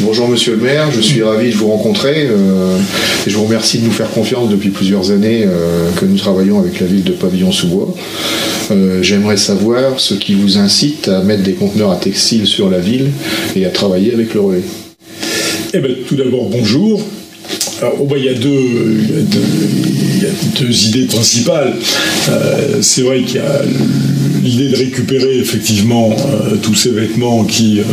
Bonjour Monsieur le maire, je suis ravi de vous rencontrer euh, et je vous remercie de nous faire confiance depuis plusieurs années euh, que nous travaillons avec la ville de Pavillon-sous-Bois. Euh, J'aimerais savoir ce qui vous incite à mettre des conteneurs à textile sur la ville et à travailler avec le relais. Eh ben, tout d'abord, bonjour. Il, y a deux, idées principales. Euh, c'est vrai qu'il y a l'idée de récupérer effectivement euh, tous ces vêtements qui, euh,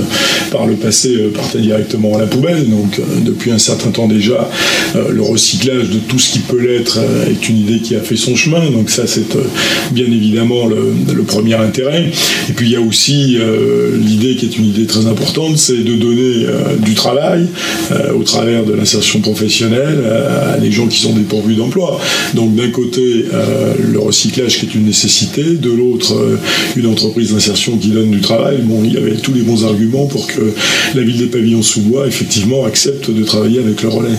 par le passé, partaient directement à la poubelle. Donc, depuis un certain temps déjà, le recyclage de tout ce qui peut l'être est une idée qui a fait son chemin. Donc, ça, c'est bien évidemment le, premier intérêt. Et puis, il y a aussi l'idée qui est une idée très importante, c'est de donner du travail au travers de l'insertion professionnelle euh, à des gens qui sont dépourvus d'emploi. Donc d'un côté euh, le recyclage qui est une nécessité, de l'autre euh, une entreprise d'insertion qui donne du travail. Bon, il y avait tous les bons arguments pour que la ville des pavillons sous bois effectivement accepte de travailler avec le relais.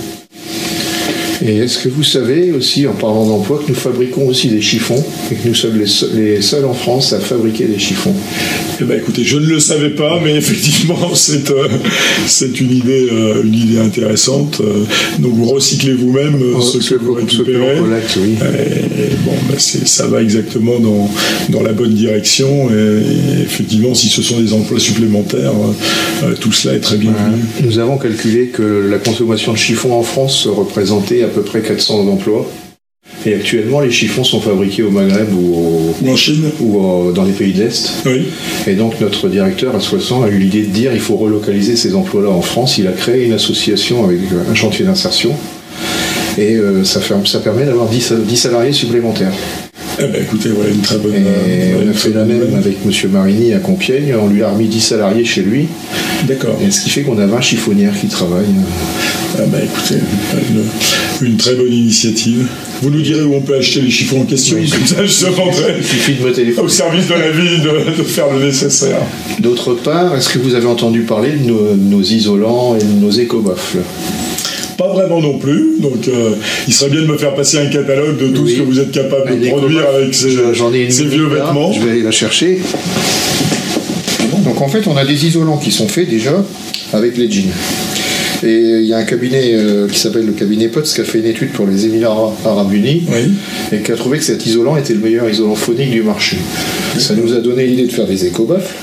Et est-ce que vous savez aussi, en parlant d'emploi, que nous fabriquons aussi des chiffons et que nous sommes les seuls, les seuls en France à fabriquer des chiffons? Eh ben, écoutez, je ne le savais pas, mais effectivement, c'est euh, une idée euh, une idée intéressante. Euh, donc vous recyclez vous-même euh, ce que vous ce que l'on récupérez. collecte, oui. Et bon, ben, ça va exactement dans, dans la bonne direction. Et, et effectivement, si ce sont des emplois supplémentaires, euh, tout cela est très bienvenu. Nous avons calculé que la consommation de chiffons en France représentait à peu près 400 emplois. Et actuellement, les chiffons sont fabriqués au Maghreb ou, au- Ou en Chine ou au- dans les pays de l'Est. Oui. Et donc notre directeur à 60 a eu l'idée de dire il faut relocaliser ces emplois-là en France. Il a créé une association avec un chantier d'insertion. Et euh, ça, fait- ça permet d'avoir 10, 10 salariés supplémentaires. Eh ben, écoutez, voilà une très bonne. Et euh, on a fait la même avec M. Marini à Compiègne. On lui a remis 10 salariés chez lui. D'accord. Et ce qui fait qu'on a 20 chiffonnières qui travaillent. Ah bah écoutez, une, une très bonne initiative. Vous nous direz où on peut acheter les chiffons en question, Oui. comme ça je demanderai Il suffit de me téléphoner. au service de la ville de, de faire le nécessaire. D'autre part, est-ce que vous avez entendu parler de nos, nos isolants et de nos éco-baffles Pas vraiment non plus, donc euh, il serait bien de me faire passer un catalogue de tout Oui. ce que vous êtes capable de produire avec ces, ai vieux là, vêtements. Je vais aller la chercher. Donc en fait, on a des isolants qui sont faits déjà avec les jeans. Et il y a un cabinet euh, qui s'appelle le cabinet POTS qui a fait une étude pour les Émirats Arabes Unis Oui, et qui a trouvé que cet isolant était le meilleur isolant phonique du marché. Ça nous a donné l'idée de faire des éco-baffles.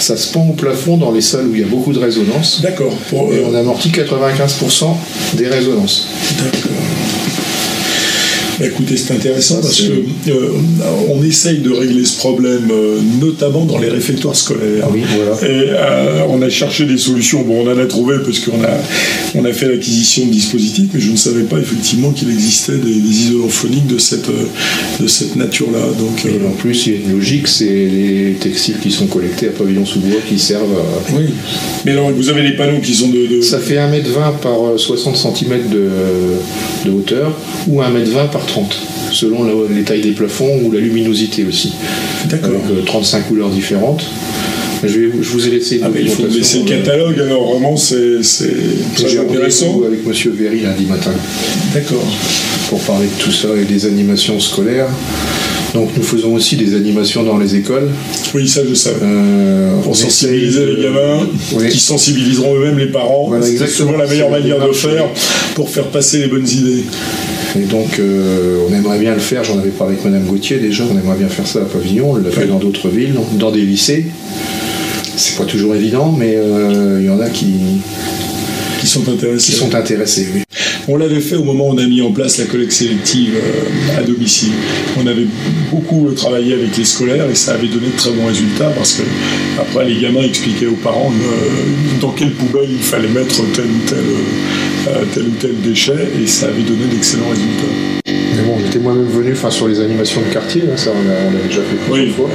Ça se pend au plafond dans les salles où il y a beaucoup de résonance. d'accord. Pour, Et euh, on amortit 95% des résonances. D'accord. Bah, Écoutez, c'est intéressant parce que euh, on essaye de régler ce problème, euh, notamment dans les réfectoires scolaires. Oui, voilà. Et euh, on a cherché des solutions. Bon, on en a trouvé parce qu'on a, on a fait l'acquisition de dispositifs, mais je ne savais pas effectivement qu'il existait des, des isolants phoniques de cette, de cette nature-là. Donc, Et en plus, il y a une logique, c'est les textiles qui sont collectés à pavillon sous bois qui servent à... oui. Mais alors, vous avez les panneaux qui sont de. de- Ça fait 1m20 par euh, 60 cm de, de hauteur ou 1m20 par 30, selon la- les tailles des plafonds ou la luminosité aussi, D'accord. avec euh, 35 couleurs différentes. Je, vais, je vous ai laissé une Ah, mais il faut le euh, catalogue, alors vraiment, c'est intéressant. avec Monsieur Véry lundi matin D'accord. pour parler de tout ça et des animations scolaires. Donc nous faisons aussi des animations dans les écoles. Oui, ça, je savais. Euh, pour sensibiliser les gamins, Oui. qui sensibiliseront eux-mêmes les parents. Voilà, c'est exactement. souvent la meilleure manière de faire pour faire passer les bonnes idées. Et donc, euh, on aimerait bien le faire. J'en avais parlé avec Madame Gauthier déjà. On aimerait bien faire ça à Pavillon. On l'a fait dans d'autres villes, dans des lycées. C'est pas toujours évident, mais euh, il y en a qui, Qui sont intéressés. qui sont intéressés. Oui. On l'avait fait au moment où on a mis en place la collecte sélective euh, à domicile. On avait beaucoup travaillé avec les scolaires et ça avait donné de très bons résultats parce que après les gamins expliquaient aux parents dans quelle poubelle il fallait mettre tel ou tel, tel ou tel déchet et ça avait donné d'excellents résultats. Mais bon, j'étais moi-même venu enfin, sur les animations de quartier. hein, ça, on l'a on l'a déjà fait plusieurs Oui. fois.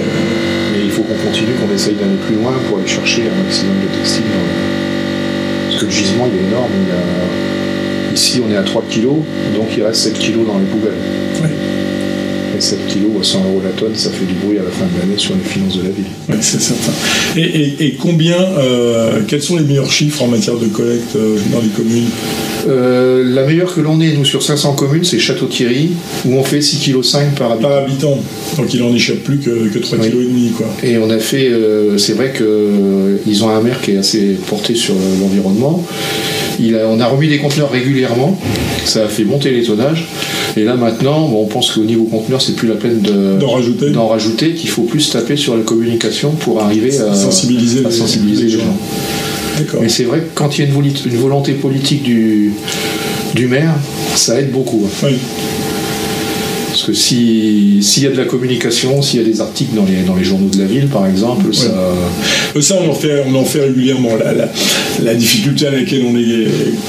Mais il faut qu'on continue, qu'on essaye d'aller plus loin pour aller chercher un maximum de textiles. dans Parce que le gisement, il est énorme. Il y a- Ici, on est à 3 kilos, donc il reste 7 kilos dans les poubelles. Ouais. peu près 7 kg à 100 euros la tonne, ça fait du bruit à la fin de l'année sur les finances de la ville. Oui, c'est certain. Et, combien, euh, quels sont les meilleurs chiffres en matière de collecte euh, dans les communes? Euh, La meilleure que l'on ait, nous, sur 500 communes, c'est Château-Thierry, où on fait 6,5 kg par habitant. Par habitant. Donc il n'en échappe plus que, que 3,5 kg. Quoi. Et on a fait, c'est vrai qu'ils ont un maire qui est assez porté sur l'environnement. on a remis des conteneurs régulièrement, ça a fait monter les tonnages. Et là maintenant, on pense qu'au niveau conteneur, c'est plus la peine d'en rajouter, rajouter qu'il faut plus taper sur la communication pour arriver à sensibiliser, les, gens. Mais c'est vrai que quand il y a une, volonté politique du, du maire, ça aide beaucoup. Oui. Parce que s'il y a de la communication, s'il y a des articles dans les, dans les journaux de la ville, par exemple, ça... Euh, ça, on en fait, on en fait régulièrement. La, la, difficulté à laquelle on est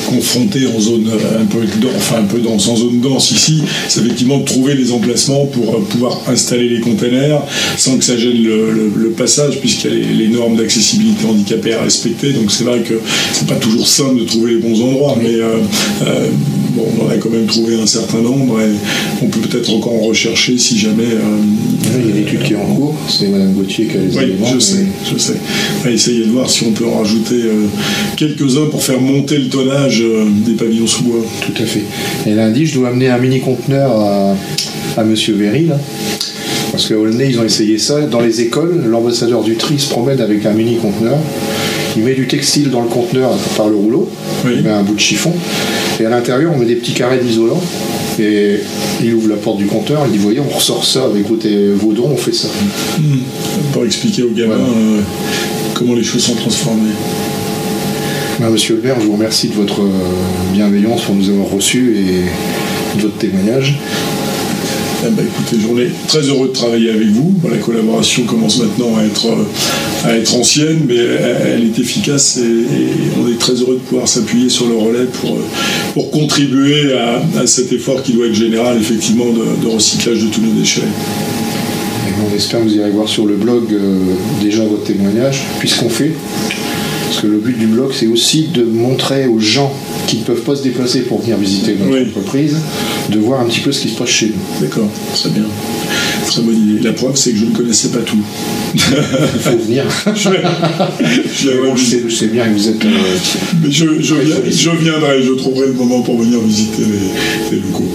confronté en zone un peu, enfin un peu dense, en zone dense ici, c'est effectivement de trouver les emplacements pour pouvoir installer les containers sans que ça gêne le, passage, puisqu'il y a les, normes d'accessibilité handicapée à respecter. Donc c'est vrai que c'est pas toujours simple de trouver les bons endroits, mais euh, euh, bon, on en a quand même trouvé un certain nombre et on peut peut-être encore en rechercher si jamais. Euh, il y a une étude qui est en cours, c'est Mme Gauthier qui a les oui, Je sais, je sais. On va essayer de voir si on peut en rajouter euh, quelques-uns pour faire monter le tonnage euh, des pavillons sous bois. Tout à fait. Et lundi, je dois amener un mini conteneur à, à Monsieur Véry, là. Parce qu'à Aulnay, ils ont essayé ça. Dans les écoles, l'ambassadeur du tri se promène avec un mini conteneur. Il met du textile dans le conteneur par le rouleau. Il met un bout de chiffon. Et à l'intérieur, on met des petits carrés d'isolant. Et il ouvre la porte du compteur, il dit Voyez, on ressort ça avec vos, vos dons, on fait ça. Hmm. Pour expliquer aux gamins euh, comment les choses sont transformées. Ben, monsieur maire, je vous remercie de votre euh, bienveillance pour nous avoir reçus et de votre témoignage. Eh ben, écoutez, j'en ai très heureux de travailler avec vous. La collaboration commence maintenant à être, à être ancienne, mais elle est efficace et, on est très heureux de pouvoir s'appuyer sur le relais pour, pour contribuer à, cet effort qui doit être général, effectivement, de, recyclage de tous nos déchets. on espère que vous irez voir sur le blog euh, déjà votre témoignage, puisqu'on fait. Parce que le but du blog, c'est aussi de montrer aux gens qui ne peuvent pas se déplacer pour venir visiter notre entreprise, de voir un petit peu ce qui se passe chez nous. D'accord, très bien. Très bonne idée. La preuve, c'est que je ne connaissais pas tout. Il faut venir. je, sais, bien que vous êtes. Euh, Mais je, viendrai, je trouverai le moment pour venir visiter les, les locaux.